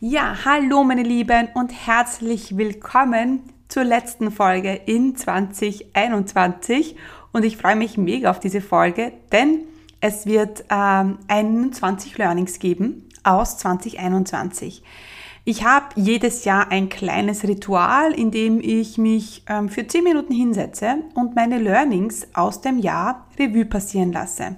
Ja, hallo meine Lieben und herzlich willkommen zur letzten Folge in 2021 und ich freue mich mega auf diese Folge, denn es wird ähm, 21 Learnings geben aus 2021. Ich habe jedes Jahr ein kleines Ritual, in dem ich mich ähm, für 10 Minuten hinsetze und meine Learnings aus dem Jahr Revue passieren lasse.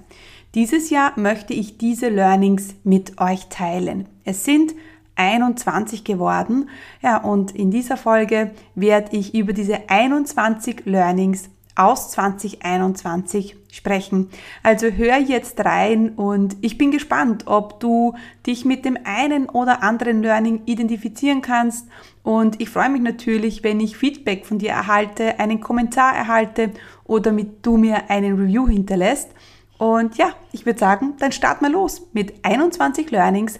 Dieses Jahr möchte ich diese Learnings mit euch teilen. Es sind 21 geworden. Ja, und in dieser Folge werde ich über diese 21 Learnings aus 2021 sprechen. Also hör jetzt rein und ich bin gespannt, ob du dich mit dem einen oder anderen Learning identifizieren kannst. Und ich freue mich natürlich, wenn ich Feedback von dir erhalte, einen Kommentar erhalte oder mit du mir einen Review hinterlässt. Und ja, ich würde sagen, dann starten wir los mit 21 Learnings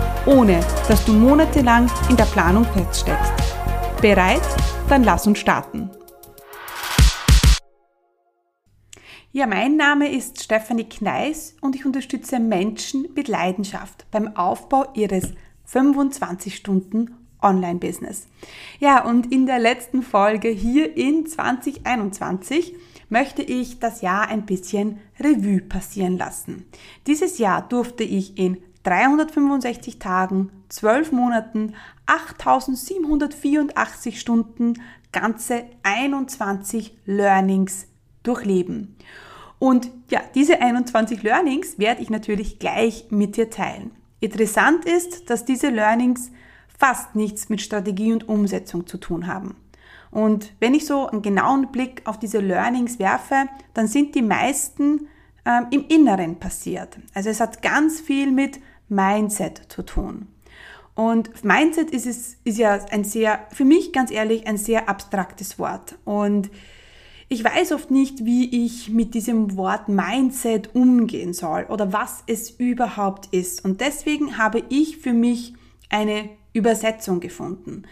ohne dass du monatelang in der Planung feststeckst. Bereit? Dann lass uns starten. Ja, mein Name ist Stefanie Kneis und ich unterstütze Menschen mit Leidenschaft beim Aufbau ihres 25 Stunden Online-Business. Ja, und in der letzten Folge hier in 2021 möchte ich das Jahr ein bisschen Revue passieren lassen. Dieses Jahr durfte ich in 365 Tagen, 12 Monaten, 8784 Stunden, ganze 21 Learnings durchleben. Und ja, diese 21 Learnings werde ich natürlich gleich mit dir teilen. Interessant ist, dass diese Learnings fast nichts mit Strategie und Umsetzung zu tun haben. Und wenn ich so einen genauen Blick auf diese Learnings werfe, dann sind die meisten ähm, im Inneren passiert. Also es hat ganz viel mit Mindset zu tun. Und Mindset ist, es, ist ja ein sehr, für mich ganz ehrlich, ein sehr abstraktes Wort. Und ich weiß oft nicht, wie ich mit diesem Wort Mindset umgehen soll oder was es überhaupt ist. Und deswegen habe ich für mich eine Übersetzung gefunden.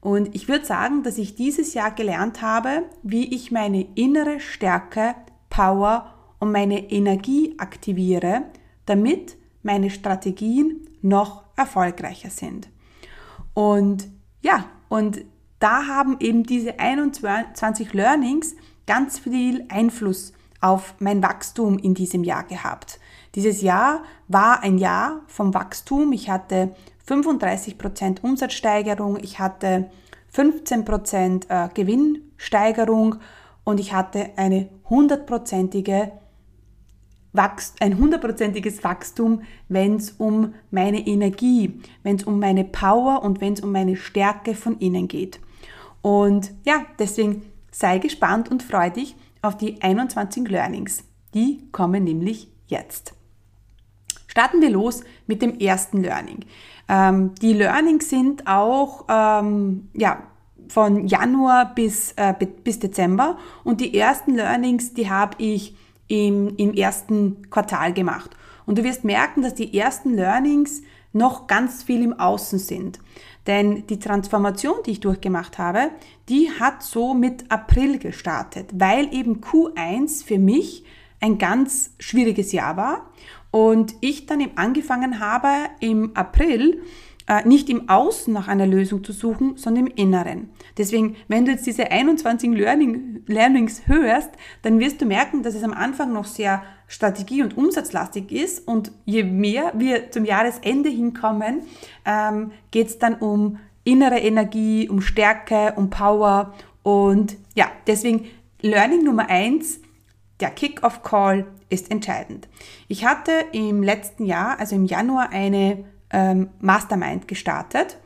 Und ich würde sagen, dass ich dieses Jahr gelernt habe, wie ich meine innere Stärke, Power und meine Energie aktiviere, damit meine Strategien noch erfolgreicher sind. Und ja, und da haben eben diese 21 Learnings ganz viel Einfluss auf mein Wachstum in diesem Jahr gehabt. Dieses Jahr war ein Jahr vom Wachstum. Ich hatte 35% Umsatzsteigerung, ich hatte 15% äh, Gewinnsteigerung und ich hatte eine hundertprozentige ein hundertprozentiges Wachstum, wenn es um meine Energie, wenn es um meine Power und wenn es um meine Stärke von innen geht. Und ja, deswegen sei gespannt und freu dich auf die 21 Learnings. Die kommen nämlich jetzt. Starten wir los mit dem ersten Learning. Ähm, die Learnings sind auch ähm, ja, von Januar bis, äh, bis Dezember und die ersten Learnings, die habe ich im, im ersten Quartal gemacht. Und du wirst merken, dass die ersten Learnings noch ganz viel im Außen sind. Denn die Transformation, die ich durchgemacht habe, die hat so mit April gestartet, weil eben Q1 für mich ein ganz schwieriges Jahr war und ich dann eben angefangen habe im April äh, nicht im Außen nach einer Lösung zu suchen, sondern im Inneren. Deswegen, wenn du jetzt diese 21 Learning, Learnings hörst, dann wirst du merken, dass es am Anfang noch sehr strategie- und umsatzlastig ist und je mehr wir zum Jahresende hinkommen, ähm, geht es dann um innere Energie, um Stärke, um Power und ja, deswegen Learning Nummer eins, der Kick-off-Call ist entscheidend. Ich hatte im letzten Jahr, also im Januar, eine ähm, Mastermind gestartet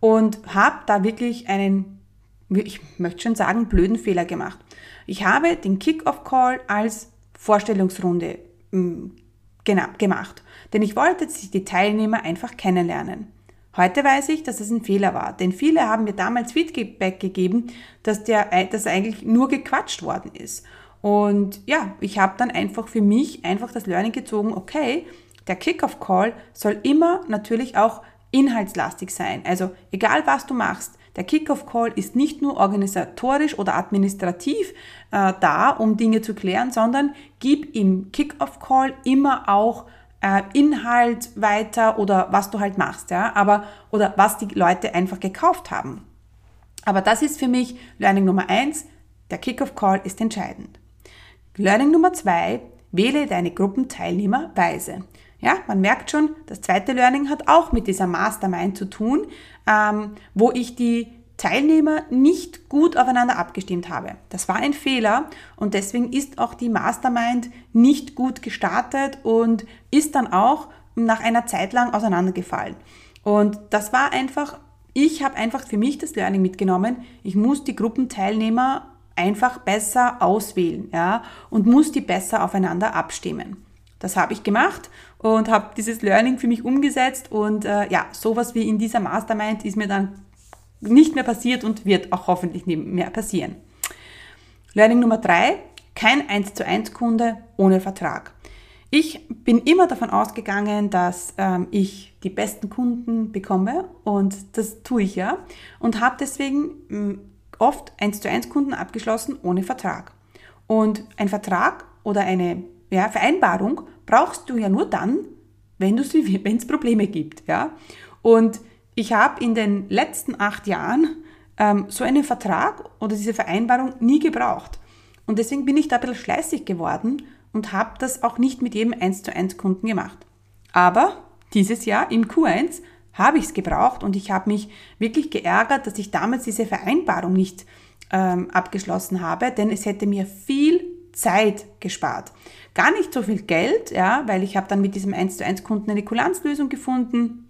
und habe da wirklich einen, ich möchte schon sagen, blöden Fehler gemacht. Ich habe den Kick-off-Call als Vorstellungsrunde ähm, gemacht, denn ich wollte, sich die Teilnehmer einfach kennenlernen. Heute weiß ich, dass es ein Fehler war, denn viele haben mir damals Feedback gegeben, dass der, dass eigentlich nur gequatscht worden ist. Und ja, ich habe dann einfach für mich einfach das Learning gezogen, okay, der Kickoff-Call soll immer natürlich auch inhaltslastig sein. Also egal was du machst, der Kickoff-Call ist nicht nur organisatorisch oder administrativ äh, da, um Dinge zu klären, sondern gib im Kickoff-Call immer auch äh, Inhalt weiter oder was du halt machst, ja, aber oder was die Leute einfach gekauft haben. Aber das ist für mich Learning Nummer eins. Der Kickoff-Call ist entscheidend. Learning Nummer zwei, wähle deine Gruppenteilnehmer weise. Ja, man merkt schon, das zweite Learning hat auch mit dieser Mastermind zu tun, ähm, wo ich die Teilnehmer nicht gut aufeinander abgestimmt habe. Das war ein Fehler und deswegen ist auch die Mastermind nicht gut gestartet und ist dann auch nach einer Zeit lang auseinandergefallen. Und das war einfach, ich habe einfach für mich das Learning mitgenommen. Ich muss die Gruppenteilnehmer einfach besser auswählen, ja, und muss die besser aufeinander abstimmen. Das habe ich gemacht und habe dieses Learning für mich umgesetzt und äh, ja, sowas wie in dieser Mastermind ist mir dann nicht mehr passiert und wird auch hoffentlich nicht mehr passieren. Learning Nummer drei, kein 1 zu 1 Kunde ohne Vertrag. Ich bin immer davon ausgegangen, dass ähm, ich die besten Kunden bekomme und das tue ich ja und habe deswegen hm, oft 1 zu 1 Kunden abgeschlossen ohne Vertrag. Und ein Vertrag oder eine ja, Vereinbarung brauchst du ja nur dann, wenn es Probleme gibt. Ja? Und ich habe in den letzten acht Jahren ähm, so einen Vertrag oder diese Vereinbarung nie gebraucht. Und deswegen bin ich da ein bisschen schleißig geworden und habe das auch nicht mit jedem 1 zu 1 Kunden gemacht. Aber dieses Jahr im Q1 habe ich es gebraucht und ich habe mich wirklich geärgert, dass ich damals diese Vereinbarung nicht ähm, abgeschlossen habe, denn es hätte mir viel Zeit gespart. Gar nicht so viel Geld, ja, weil ich habe dann mit diesem 1 zu 1 Kunden eine Kulanzlösung gefunden.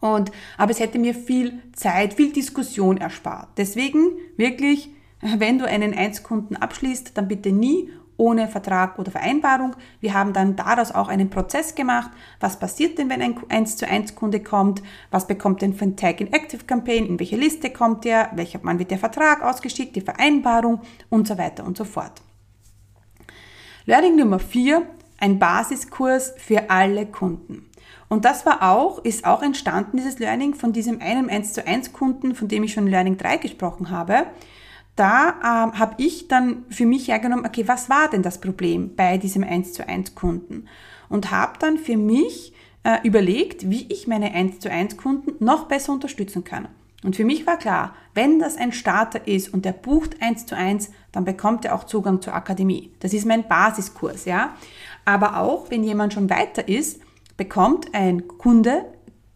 Und, aber es hätte mir viel Zeit, viel Diskussion erspart. Deswegen wirklich, wenn du einen 1-Kunden abschließt, dann bitte nie ohne Vertrag oder Vereinbarung. Wir haben dann daraus auch einen Prozess gemacht. Was passiert denn, wenn ein 1 zu 1 Kunde kommt? Was bekommt denn für ein Tag in Active Campaign? In welche Liste kommt der? Welcher Mann wird der Vertrag ausgeschickt? Die Vereinbarung und so weiter und so fort. Learning Nummer 4, ein Basiskurs für alle Kunden. Und das war auch, ist auch entstanden, dieses Learning von diesem einen 1 zu 1 Kunden, von dem ich schon in Learning 3 gesprochen habe da ähm, habe ich dann für mich hergenommen, okay, was war denn das Problem bei diesem 1 zu 1 Kunden? Und habe dann für mich äh, überlegt, wie ich meine 1 zu 1 Kunden noch besser unterstützen kann. Und für mich war klar, wenn das ein Starter ist und der bucht 1 zu 1, dann bekommt er auch Zugang zur Akademie. Das ist mein Basiskurs, ja. Aber auch, wenn jemand schon weiter ist, bekommt ein Kunde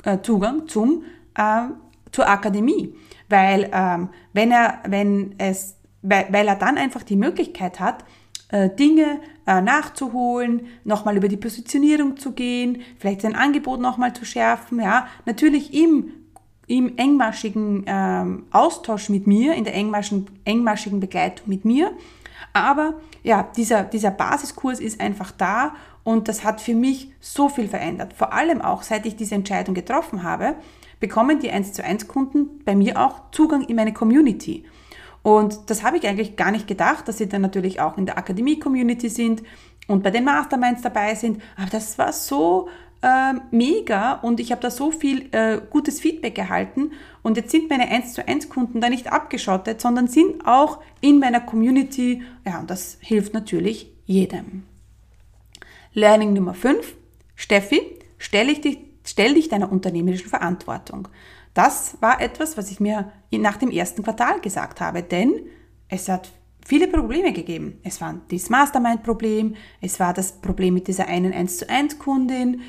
äh, Zugang zum, äh, zur Akademie weil ähm, wenn er, wenn es, weil, weil er dann einfach die Möglichkeit hat, äh, Dinge äh, nachzuholen, nochmal über die Positionierung zu gehen, vielleicht sein Angebot nochmal zu schärfen, ja, natürlich im im engmaschigen ähm, Austausch mit mir, in der engmaschigen, engmaschigen Begleitung mit mir. Aber ja, dieser, dieser Basiskurs ist einfach da und das hat für mich so viel verändert. Vor allem auch, seit ich diese Entscheidung getroffen habe, bekommen die 1 zu 1 Kunden bei mir auch Zugang in meine Community. Und das habe ich eigentlich gar nicht gedacht, dass sie dann natürlich auch in der Akademie-Community sind und bei den Masterminds dabei sind. Aber das war so äh, mega und ich habe da so viel äh, gutes Feedback erhalten. Und jetzt sind meine 1 zu 1 Kunden da nicht abgeschottet, sondern sind auch in meiner Community. Ja, und das hilft natürlich jedem. Learning Nummer 5. Steffi, stelle ich dich Stell dich deiner unternehmerischen Verantwortung. Das war etwas, was ich mir nach dem ersten Quartal gesagt habe, denn es hat viele Probleme gegeben. Es war das Mastermind-Problem, es war das Problem mit dieser einen 1 zu 1 Kundin,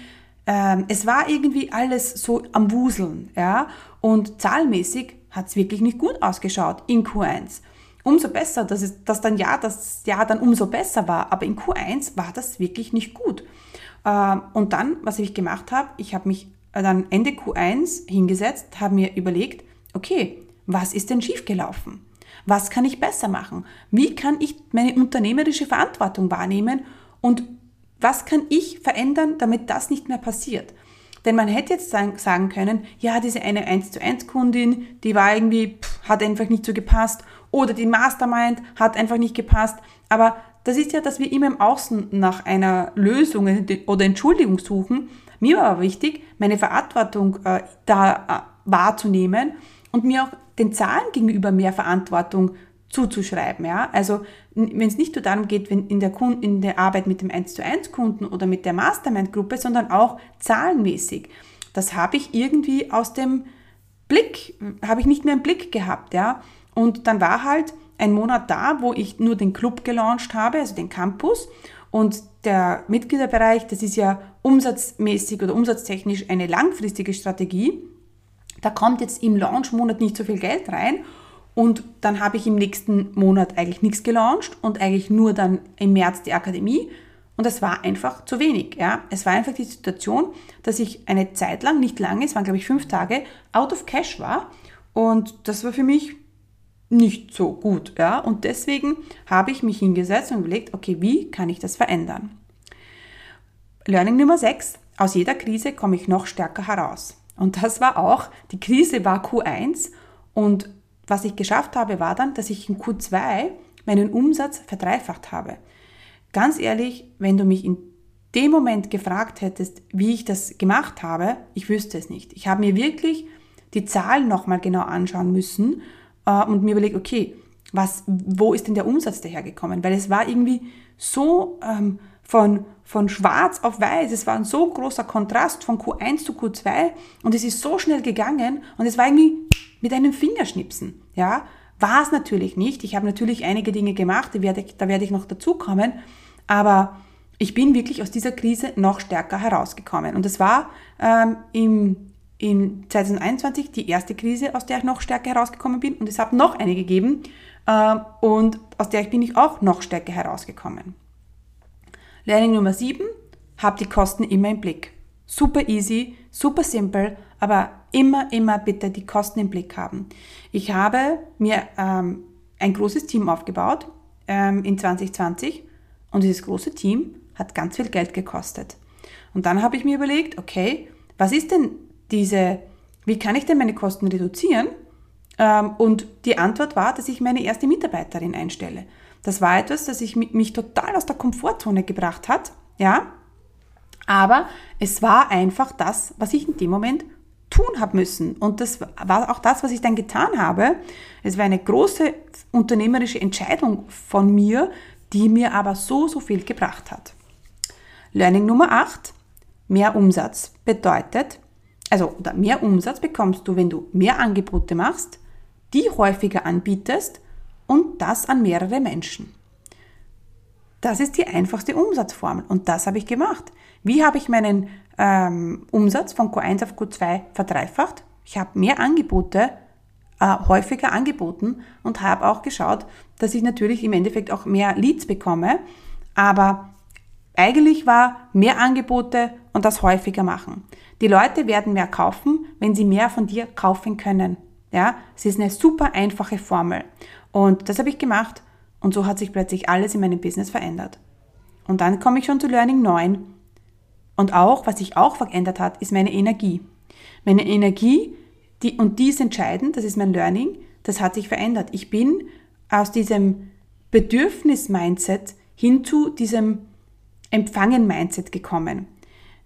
ähm, es war irgendwie alles so am Wuseln, ja, und zahlmäßig hat es wirklich nicht gut ausgeschaut in Q1. Umso besser, dass, es, dass dann ja das Jahr dann umso besser war, aber in Q1 war das wirklich nicht gut. Ähm, und dann, was ich gemacht habe, ich habe mich dann Ende Q1 hingesetzt, habe mir überlegt, okay, was ist denn schiefgelaufen? Was kann ich besser machen? Wie kann ich meine unternehmerische Verantwortung wahrnehmen? Und was kann ich verändern, damit das nicht mehr passiert? Denn man hätte jetzt sagen können, ja, diese eine 1 zu 1 Kundin, die war irgendwie, pff, hat einfach nicht so gepasst. Oder die Mastermind hat einfach nicht gepasst. Aber das ist ja, dass wir immer im Außen nach einer Lösung oder Entschuldigung suchen. Mir war aber wichtig, meine Verantwortung äh, da äh, wahrzunehmen und mir auch den Zahlen gegenüber mehr Verantwortung zuzuschreiben. Ja? Also wenn es nicht nur darum geht, wenn in der, Kunden, in der Arbeit mit dem 1 zu 1 Kunden oder mit der Mastermind-Gruppe, sondern auch zahlenmäßig. Das habe ich irgendwie aus dem Blick, habe ich nicht mehr im Blick gehabt. Ja? Und dann war halt ein Monat da, wo ich nur den Club gelauncht habe, also den Campus. Und der Mitgliederbereich, das ist ja umsatzmäßig oder umsatztechnisch eine langfristige Strategie. Da kommt jetzt im Launchmonat nicht so viel Geld rein und dann habe ich im nächsten Monat eigentlich nichts gelauncht und eigentlich nur dann im März die Akademie. Und das war einfach zu wenig. Ja? Es war einfach die Situation, dass ich eine Zeit lang, nicht lange, es waren glaube ich fünf Tage, out of cash war. Und das war für mich nicht so gut. Ja? Und deswegen habe ich mich hingesetzt und überlegt, okay, wie kann ich das verändern? Learning Nummer 6. Aus jeder Krise komme ich noch stärker heraus. Und das war auch, die Krise war Q1 und was ich geschafft habe, war dann, dass ich in Q2 meinen Umsatz verdreifacht habe. Ganz ehrlich, wenn du mich in dem Moment gefragt hättest, wie ich das gemacht habe, ich wüsste es nicht. Ich habe mir wirklich die Zahlen nochmal genau anschauen müssen äh, und mir überlegt, okay, was, wo ist denn der Umsatz dahergekommen? Weil es war irgendwie so ähm, von, von schwarz auf weiß, es war ein so großer Kontrast von Q1 zu Q2 und es ist so schnell gegangen und es war irgendwie mit einem Fingerschnipsen. Ja, war es natürlich nicht. Ich habe natürlich einige Dinge gemacht, da werde ich, da werde ich noch dazukommen, aber ich bin wirklich aus dieser Krise noch stärker herausgekommen. Und es war ähm, im, in 2021 die erste Krise, aus der ich noch stärker herausgekommen bin. Und es hat noch eine gegeben äh, und aus der bin ich auch noch stärker herausgekommen. Learning Nummer 7, hab die Kosten immer im Blick. Super easy, super simpel, aber immer, immer bitte die Kosten im Blick haben. Ich habe mir ähm, ein großes Team aufgebaut ähm, in 2020 und dieses große Team hat ganz viel Geld gekostet. Und dann habe ich mir überlegt, okay, was ist denn diese, wie kann ich denn meine Kosten reduzieren? Ähm, und die Antwort war, dass ich meine erste Mitarbeiterin einstelle. Das war etwas, das ich mich total aus der Komfortzone gebracht hat, ja. Aber es war einfach das, was ich in dem Moment tun habe müssen. Und das war auch das, was ich dann getan habe. Es war eine große unternehmerische Entscheidung von mir, die mir aber so, so viel gebracht hat. Learning Nummer 8. Mehr Umsatz bedeutet, also mehr Umsatz bekommst du, wenn du mehr Angebote machst, die häufiger anbietest und das an mehrere Menschen. Das ist die einfachste Umsatzformel und das habe ich gemacht. Wie habe ich meinen ähm, Umsatz von Q1 auf Q2 verdreifacht. Ich habe mehr Angebote äh, häufiger angeboten und habe auch geschaut, dass ich natürlich im Endeffekt auch mehr Leads bekomme. Aber eigentlich war mehr Angebote und das häufiger machen. Die Leute werden mehr kaufen, wenn sie mehr von dir kaufen können. Ja, es ist eine super einfache Formel. Und das habe ich gemacht und so hat sich plötzlich alles in meinem Business verändert. Und dann komme ich schon zu Learning 9 und auch, was sich auch verändert hat, ist meine Energie. Meine Energie, die, und die ist entscheidend, das ist mein Learning, das hat sich verändert. Ich bin aus diesem Bedürfnis-Mindset hin zu diesem Empfangen-Mindset gekommen.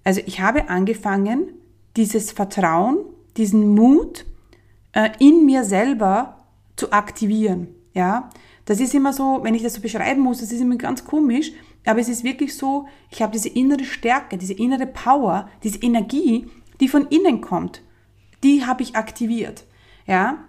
Also ich habe angefangen, dieses Vertrauen, diesen Mut äh, in mir selber zu aktivieren. Ja, das ist immer so, wenn ich das so beschreiben muss, das ist immer ganz komisch, aber es ist wirklich so, ich habe diese innere Stärke, diese innere Power, diese Energie, die von innen kommt. Die habe ich aktiviert. Ja?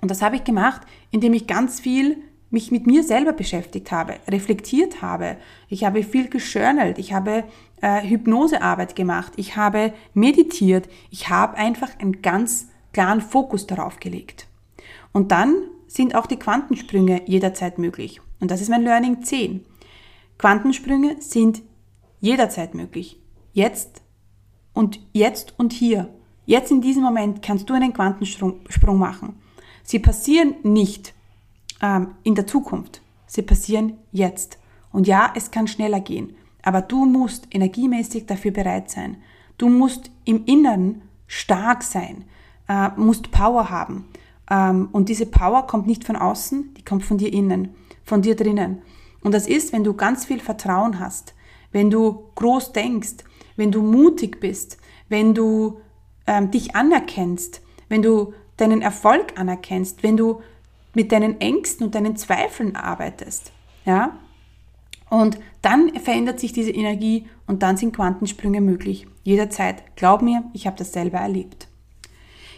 Und das habe ich gemacht, indem ich ganz viel mich mit mir selber beschäftigt habe, reflektiert habe. Ich habe viel geschörnelt, ich habe äh, Hypnosearbeit gemacht, ich habe meditiert, ich habe einfach einen ganz klaren Fokus darauf gelegt. Und dann sind auch die Quantensprünge jederzeit möglich. Und das ist mein Learning 10. Quantensprünge sind jederzeit möglich. Jetzt und jetzt und hier. Jetzt in diesem Moment kannst du einen Quantensprung machen. Sie passieren nicht ähm, in der Zukunft. Sie passieren jetzt. Und ja, es kann schneller gehen. Aber du musst energiemäßig dafür bereit sein. Du musst im Inneren stark sein, äh, musst Power haben. Ähm, und diese Power kommt nicht von außen, die kommt von dir innen, von dir drinnen. Und das ist, wenn du ganz viel Vertrauen hast, wenn du groß denkst, wenn du mutig bist, wenn du ähm, dich anerkennst, wenn du deinen Erfolg anerkennst, wenn du mit deinen Ängsten und deinen Zweifeln arbeitest. Ja? Und dann verändert sich diese Energie und dann sind Quantensprünge möglich. Jederzeit. Glaub mir, ich habe das selber erlebt.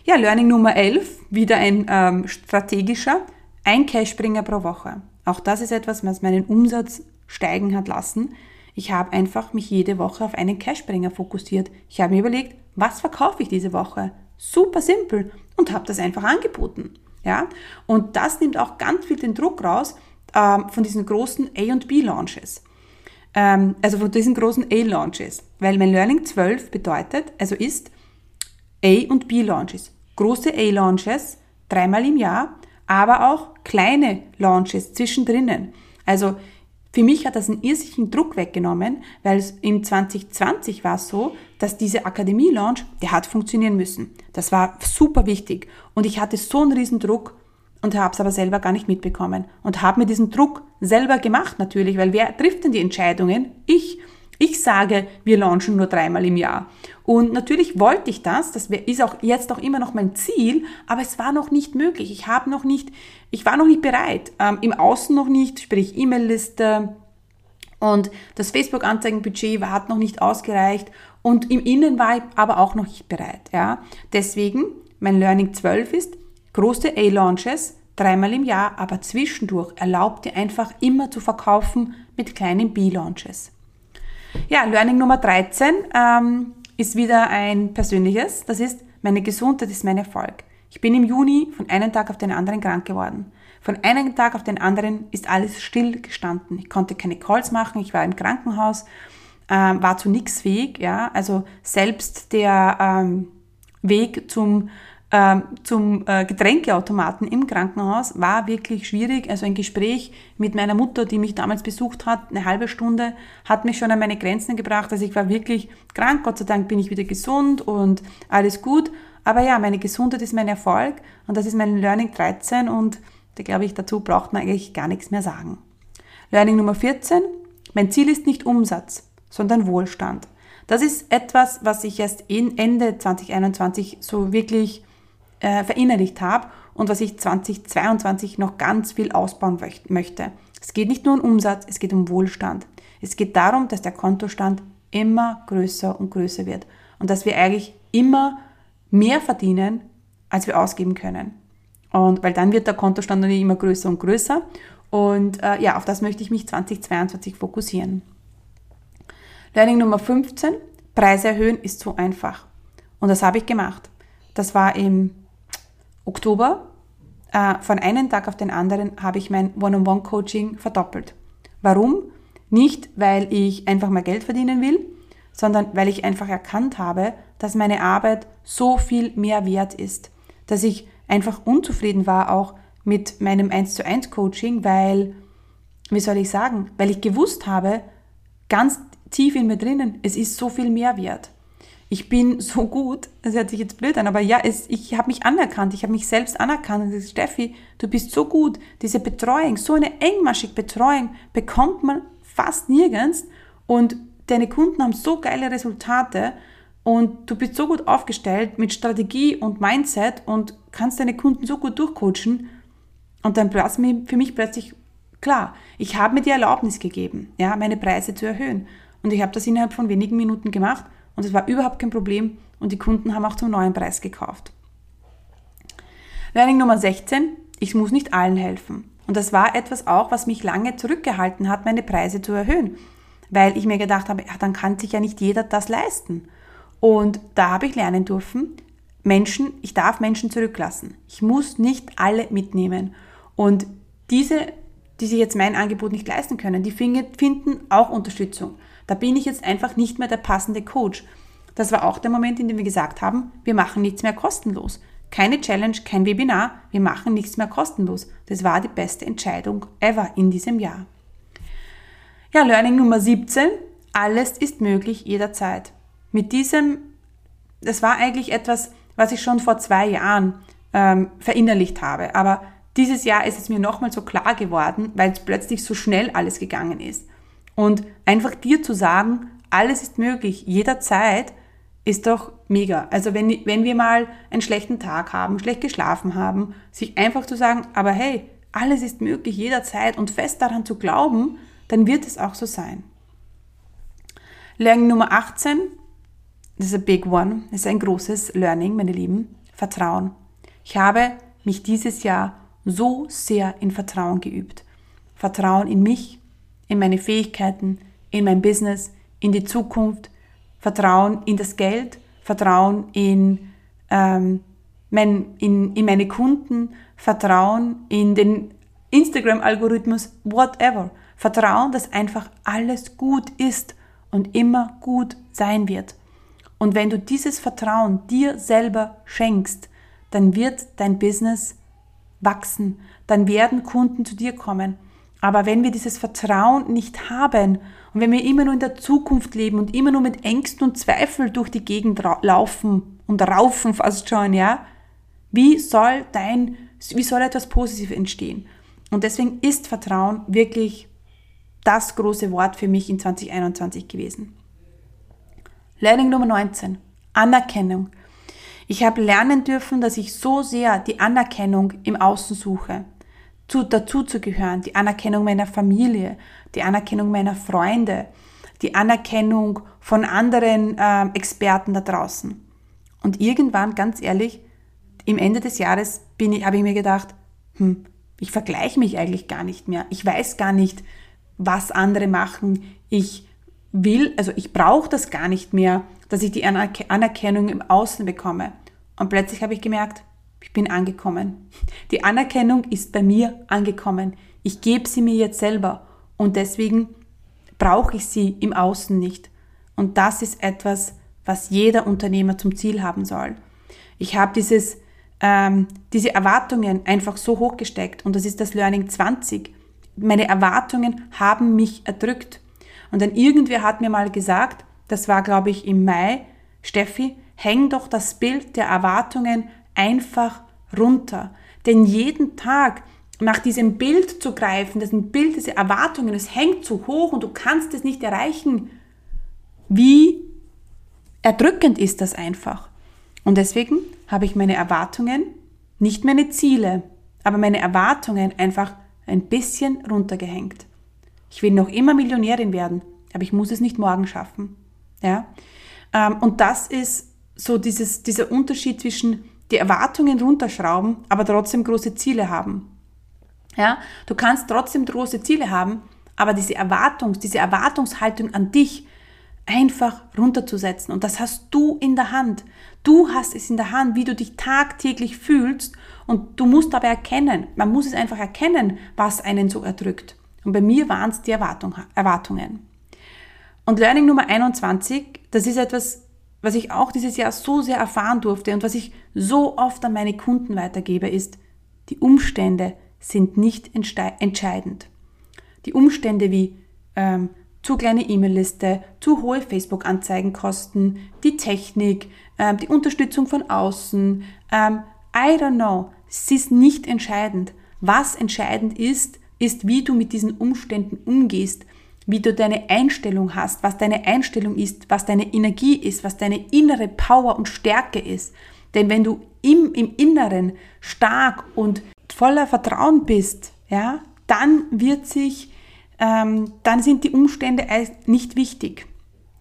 Ja, Learning Nummer 11, wieder ein ähm, strategischer, ein Cashbringer pro Woche. Auch das ist etwas, was meinen Umsatz steigen hat lassen. Ich habe einfach mich jede Woche auf einen Cashbringer fokussiert. Ich habe mir überlegt, was verkaufe ich diese Woche? Super simpel und habe das einfach angeboten. Ja? Und das nimmt auch ganz viel den Druck raus ähm, von diesen großen A und B Launches. Ähm, also von diesen großen A Launches. Weil mein Learning 12 bedeutet, also ist A und B Launches. Große A Launches dreimal im Jahr, aber auch kleine Launches zwischendrin. Also für mich hat das einen irrsichtlichen Druck weggenommen, weil es im 2020 war so, dass diese Akademie-Launch, der hat funktionieren müssen. Das war super wichtig. Und ich hatte so einen riesen Druck und habe es aber selber gar nicht mitbekommen. Und habe mir diesen Druck selber gemacht natürlich, weil wer trifft denn die Entscheidungen? Ich. Ich sage, wir launchen nur dreimal im Jahr. Und natürlich wollte ich das, das ist auch jetzt auch immer noch mein Ziel, aber es war noch nicht möglich. Ich habe noch nicht, ich war noch nicht bereit. Ähm, Im Außen noch nicht, sprich E-Mail-Liste und das Facebook-Anzeigenbudget hat noch nicht ausgereicht und im Innen war ich aber auch noch nicht bereit. Ja. Deswegen, mein Learning 12 ist, große A-Launches, dreimal im Jahr, aber zwischendurch erlaubt dir einfach immer zu verkaufen mit kleinen B-Launches. Ja, Learning Nummer 13 ähm, ist wieder ein persönliches. Das ist, meine Gesundheit ist mein Erfolg. Ich bin im Juni von einem Tag auf den anderen krank geworden. Von einem Tag auf den anderen ist alles still gestanden. Ich konnte keine Calls machen, ich war im Krankenhaus, ähm, war zu nichts fähig. Ja? Also selbst der ähm, Weg zum zum äh, Getränkeautomaten im Krankenhaus war wirklich schwierig. Also ein Gespräch mit meiner Mutter, die mich damals besucht hat, eine halbe Stunde, hat mich schon an meine Grenzen gebracht. Also ich war wirklich krank. Gott sei Dank bin ich wieder gesund und alles gut. Aber ja, meine Gesundheit ist mein Erfolg und das ist mein Learning 13 und da glaube ich, dazu braucht man eigentlich gar nichts mehr sagen. Learning Nummer 14. Mein Ziel ist nicht Umsatz, sondern Wohlstand. Das ist etwas, was ich erst Ende 2021 so wirklich äh, verinnerlicht habe und was ich 2022 noch ganz viel ausbauen möchte. Es geht nicht nur um Umsatz, es geht um Wohlstand. Es geht darum, dass der Kontostand immer größer und größer wird und dass wir eigentlich immer mehr verdienen, als wir ausgeben können. Und weil dann wird der Kontostand dann immer größer und größer. Und äh, ja, auf das möchte ich mich 2022 fokussieren. Learning Nummer 15, Preise erhöhen ist so einfach. Und das habe ich gemacht. Das war im Oktober, äh, von einem Tag auf den anderen, habe ich mein One-on-One-Coaching verdoppelt. Warum? Nicht, weil ich einfach mal Geld verdienen will, sondern weil ich einfach erkannt habe, dass meine Arbeit so viel mehr wert ist, dass ich einfach unzufrieden war auch mit meinem 1 zu 1 Coaching, weil, wie soll ich sagen, weil ich gewusst habe, ganz tief in mir drinnen, es ist so viel mehr wert ich bin so gut, das hört sich jetzt blöd an, aber ja, es, ich habe mich anerkannt, ich habe mich selbst anerkannt. Und gesagt, Steffi, du bist so gut, diese Betreuung, so eine engmaschige Betreuung bekommt man fast nirgends. Und deine Kunden haben so geile Resultate. Und du bist so gut aufgestellt mit Strategie und Mindset und kannst deine Kunden so gut durchcoachen. Und dann war es für mich plötzlich klar, ich habe mir die Erlaubnis gegeben, ja, meine Preise zu erhöhen. Und ich habe das innerhalb von wenigen Minuten gemacht und es war überhaupt kein Problem und die Kunden haben auch zum neuen Preis gekauft. Learning Nummer 16, ich muss nicht allen helfen. Und das war etwas auch, was mich lange zurückgehalten hat, meine Preise zu erhöhen. Weil ich mir gedacht habe, ja, dann kann sich ja nicht jeder das leisten. Und da habe ich lernen dürfen, Menschen, ich darf Menschen zurücklassen. Ich muss nicht alle mitnehmen. Und diese, die sich jetzt mein Angebot nicht leisten können, die finden auch Unterstützung. Da bin ich jetzt einfach nicht mehr der passende Coach. Das war auch der Moment, in dem wir gesagt haben, wir machen nichts mehr kostenlos. Keine Challenge, kein Webinar, wir machen nichts mehr kostenlos. Das war die beste Entscheidung ever in diesem Jahr. Ja, Learning Nummer 17. Alles ist möglich jederzeit. Mit diesem das war eigentlich etwas, was ich schon vor zwei Jahren ähm, verinnerlicht habe. Aber dieses Jahr ist es mir nochmal so klar geworden, weil es plötzlich so schnell alles gegangen ist. Und einfach dir zu sagen, alles ist möglich, jederzeit, ist doch mega. Also wenn, wenn wir mal einen schlechten Tag haben, schlecht geschlafen haben, sich einfach zu sagen, aber hey, alles ist möglich jederzeit und fest daran zu glauben, dann wird es auch so sein. Learning Nummer 18, das ist a big one, das ist ein großes Learning, meine Lieben, Vertrauen. Ich habe mich dieses Jahr so sehr in Vertrauen geübt. Vertrauen in mich, in meine Fähigkeiten, in mein Business, in die Zukunft, Vertrauen in das Geld, Vertrauen in, ähm, mein, in, in meine Kunden, Vertrauen in den Instagram-Algorithmus, whatever. Vertrauen, dass einfach alles gut ist und immer gut sein wird. Und wenn du dieses Vertrauen dir selber schenkst, dann wird dein Business wachsen, dann werden Kunden zu dir kommen. Aber wenn wir dieses Vertrauen nicht haben und wenn wir immer nur in der Zukunft leben und immer nur mit Ängsten und Zweifeln durch die Gegend laufen und raufen fast schon, ja, wie soll dein, wie soll etwas Positives entstehen? Und deswegen ist Vertrauen wirklich das große Wort für mich in 2021 gewesen. Learning Nummer 19. Anerkennung. Ich habe lernen dürfen, dass ich so sehr die Anerkennung im Außen suche, zu, dazu zu gehören, die Anerkennung meiner Familie, die Anerkennung meiner Freunde, die Anerkennung von anderen äh, Experten da draußen. Und irgendwann, ganz ehrlich, im Ende des Jahres habe ich mir gedacht, hm, ich vergleiche mich eigentlich gar nicht mehr. Ich weiß gar nicht, was andere machen. Ich will, also ich brauche das gar nicht mehr, dass ich die Anerkennung im Außen bekomme. Und plötzlich habe ich gemerkt, ich bin angekommen. Die Anerkennung ist bei mir angekommen. Ich gebe sie mir jetzt selber und deswegen brauche ich sie im Außen nicht. Und das ist etwas, was jeder Unternehmer zum Ziel haben soll. Ich habe dieses, ähm, diese Erwartungen einfach so hochgesteckt und das ist das Learning 20. Meine Erwartungen haben mich erdrückt. Und dann irgendwer hat mir mal gesagt, das war glaube ich im Mai, Steffi, häng doch das Bild der Erwartungen einfach runter. Denn jeden Tag nach diesem Bild zu greifen, diesem Bild, diese Erwartungen, es hängt zu hoch und du kannst es nicht erreichen. Wie erdrückend ist das einfach. Und deswegen habe ich meine Erwartungen, nicht meine Ziele, aber meine Erwartungen einfach ein bisschen runtergehängt. Ich will noch immer Millionärin werden, aber ich muss es nicht morgen schaffen. Ja? Ähm, und das ist so dieses, dieser Unterschied zwischen die Erwartungen runterschrauben, aber trotzdem große Ziele haben. Ja? Du kannst trotzdem große Ziele haben, aber diese Erwartungs, diese Erwartungshaltung an dich einfach runterzusetzen. Und das hast du in der Hand. Du hast es in der Hand, wie du dich tagtäglich fühlst. Und du musst dabei erkennen, man muss es einfach erkennen, was einen so erdrückt. Und bei mir waren es die Erwartung, Erwartungen. Und Learning Nummer 21, das ist etwas, was ich auch dieses Jahr so sehr erfahren durfte und was ich so oft an meine Kunden weitergebe, ist, die Umstände sind nicht entscheidend. Die Umstände wie ähm, zu kleine E-Mail-Liste, zu hohe Facebook-Anzeigenkosten, die Technik, ähm, die Unterstützung von außen, ähm, I don't know, es ist nicht entscheidend. Was entscheidend ist, ist, wie du mit diesen Umständen umgehst, wie du deine Einstellung hast, was deine Einstellung ist, was deine Energie ist, was deine innere Power und Stärke ist. Denn wenn du im, im Inneren stark und voller Vertrauen bist, ja, dann wird sich, ähm, dann sind die Umstände nicht wichtig.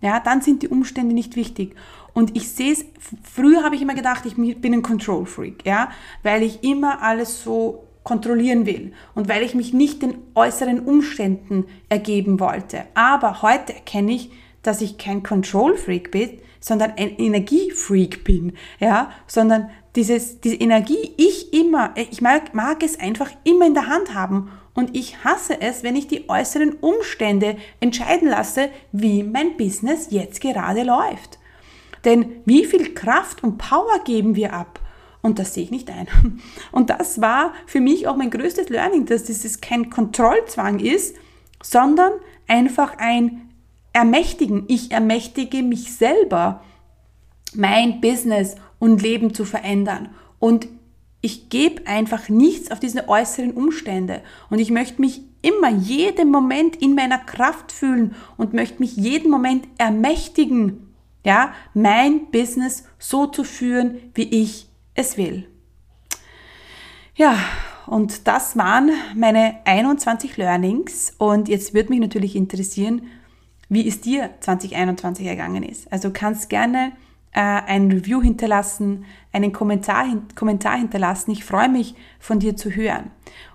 Ja, dann sind die Umstände nicht wichtig. Und ich sehe es, früher habe ich immer gedacht, ich bin ein Control Freak, ja, weil ich immer alles so kontrollieren will und weil ich mich nicht den äußeren Umständen ergeben wollte. Aber heute erkenne ich, dass ich kein Control Freak bin, sondern ein Energiefreak bin, ja, sondern dieses, diese Energie, ich immer, ich mag, mag es einfach immer in der Hand haben und ich hasse es, wenn ich die äußeren Umstände entscheiden lasse, wie mein Business jetzt gerade läuft. Denn wie viel Kraft und Power geben wir ab? Und das sehe ich nicht ein. Und das war für mich auch mein größtes Learning, dass dieses kein Kontrollzwang ist, sondern einfach ein Ermächtigen. Ich ermächtige mich selber. mein Business und Leben zu verändern. Und ich gebe einfach nichts auf diese äußeren Umstände. Und ich möchte mich immer jeden Moment in meiner Kraft fühlen und möchte mich jeden Moment ermächtigen, ja, mein Business so zu führen, wie ich es will. Ja, und das waren meine 21 Learnings. Und jetzt würde mich natürlich interessieren, wie es dir 2021 ergangen ist. Also kannst gerne äh, ein Review hinterlassen, einen Kommentar, Kommentar hinterlassen. Ich freue mich, von dir zu hören.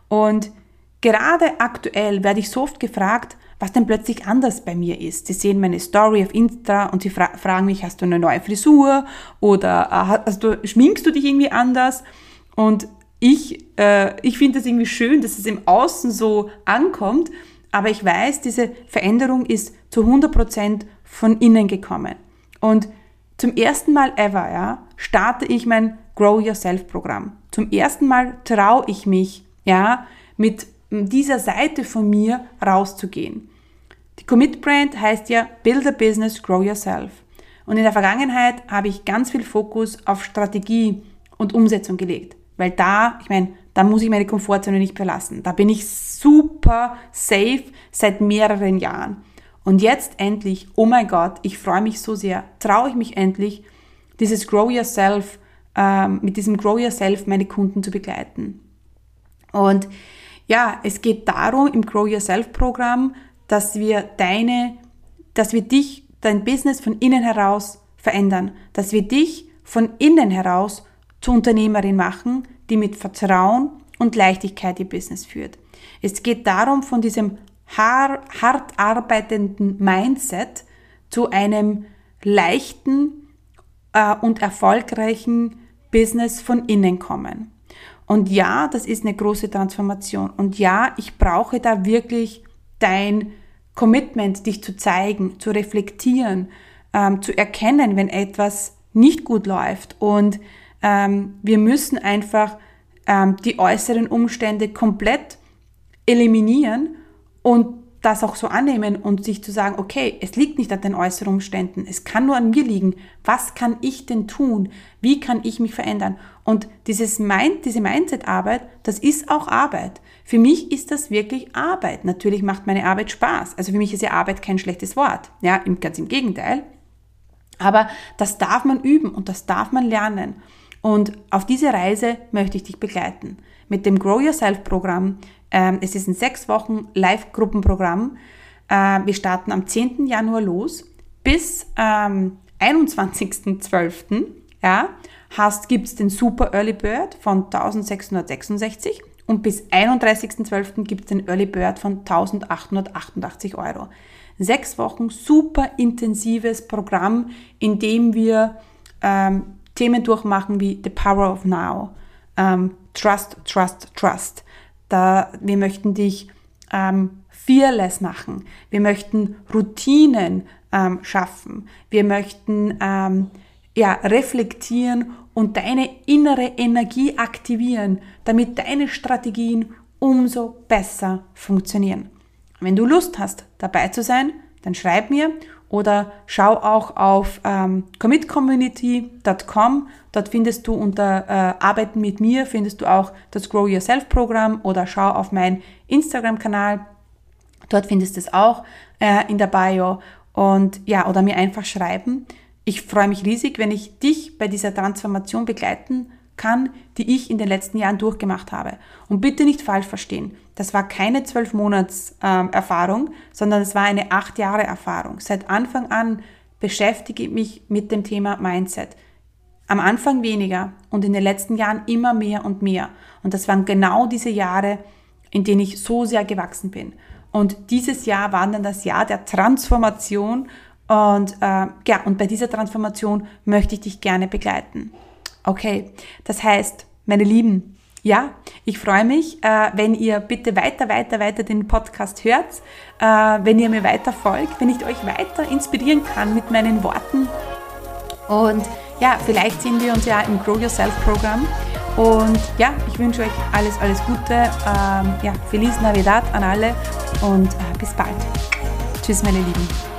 Und gerade aktuell werde ich so oft gefragt, was denn plötzlich anders bei mir ist. Sie sehen meine Story auf Insta und sie fra fragen mich, hast du eine neue Frisur oder äh, hast du, schminkst du dich irgendwie anders? Und ich, äh, ich finde es irgendwie schön, dass es im Außen so ankommt, aber ich weiß, diese Veränderung ist zu 100% von innen gekommen. Und zum ersten Mal ever, ja, starte ich mein Grow Yourself Programm. Zum ersten Mal traue ich mich, ja, mit dieser Seite von mir rauszugehen. Die Commit Brand heißt ja Build a Business, Grow Yourself. Und in der Vergangenheit habe ich ganz viel Fokus auf Strategie und Umsetzung gelegt. Weil da, ich meine, da muss ich meine Komfortzone nicht verlassen. Da bin ich super safe seit mehreren Jahren. Und jetzt endlich, oh mein Gott, ich freue mich so sehr, traue ich mich endlich, dieses Grow Yourself, ähm, mit diesem Grow Yourself meine Kunden zu begleiten. Und ja, es geht darum im Grow Yourself Programm, dass wir deine, dass wir dich, dein Business von innen heraus verändern, dass wir dich von innen heraus zur Unternehmerin machen, die mit Vertrauen und Leichtigkeit ihr Business führt. Es geht darum, von diesem hart arbeitenden Mindset zu einem leichten äh, und erfolgreichen Business von innen kommen. Und ja, das ist eine große Transformation. Und ja, ich brauche da wirklich dein Commitment, dich zu zeigen, zu reflektieren, ähm, zu erkennen, wenn etwas nicht gut läuft. Und ähm, wir müssen einfach ähm, die äußeren Umstände komplett eliminieren und das auch so annehmen und sich zu sagen, okay, es liegt nicht an den äußeren Umständen, es kann nur an mir liegen. Was kann ich denn tun? Wie kann ich mich verändern? Und dieses Mind, diese Mindset-Arbeit, das ist auch Arbeit. Für mich ist das wirklich Arbeit. Natürlich macht meine Arbeit Spaß. Also für mich ist ja Arbeit kein schlechtes Wort. Ja, ganz im Gegenteil. Aber das darf man üben und das darf man lernen. Und auf diese Reise möchte ich dich begleiten. Mit dem Grow Yourself Programm. Ähm, es ist ein sechs Wochen Live-Gruppenprogramm. Äh, wir starten am 10. Januar los bis ähm, 21.12. Ja, gibt es den Super Early Bird von 1666 und bis 31.12. gibt es den Early Bird von 1888 Euro. Sechs Wochen super intensives Programm, in dem wir ähm, Themen durchmachen wie The Power of Now, ähm, Trust, Trust, Trust. Da, wir möchten dich ähm, fearless machen. Wir möchten Routinen ähm, schaffen. Wir möchten ähm, ja, reflektieren und deine innere Energie aktivieren, damit deine Strategien umso besser funktionieren. Wenn du Lust hast, dabei zu sein, dann schreib mir oder schau auch auf ähm, commitcommunity.com. Dort findest du unter äh, Arbeiten mit mir, findest du auch das Grow Yourself Programm oder schau auf meinen Instagram-Kanal. Dort findest du es auch äh, in der Bio. Und ja, oder mir einfach schreiben. Ich freue mich riesig, wenn ich dich bei dieser Transformation begleiten kann, die ich in den letzten Jahren durchgemacht habe. Und bitte nicht falsch verstehen. Das war keine zwölf Monats ähm, Erfahrung, sondern es war eine acht Jahre Erfahrung. Seit Anfang an beschäftige ich mich mit dem Thema Mindset. Am Anfang weniger und in den letzten Jahren immer mehr und mehr. Und das waren genau diese Jahre, in denen ich so sehr gewachsen bin. Und dieses Jahr war dann das Jahr der Transformation. Und äh, ja, und bei dieser Transformation möchte ich dich gerne begleiten. Okay, das heißt, meine Lieben, ja, ich freue mich, äh, wenn ihr bitte weiter, weiter, weiter den Podcast hört, äh, wenn ihr mir weiter folgt, wenn ich euch weiter inspirieren kann mit meinen Worten. Und ja, vielleicht sehen wir uns ja im Grow Yourself Programm. Und ja, ich wünsche euch alles, alles Gute. Ähm, ja, Feliz Navidad an alle und äh, bis bald. Tschüss, meine Lieben.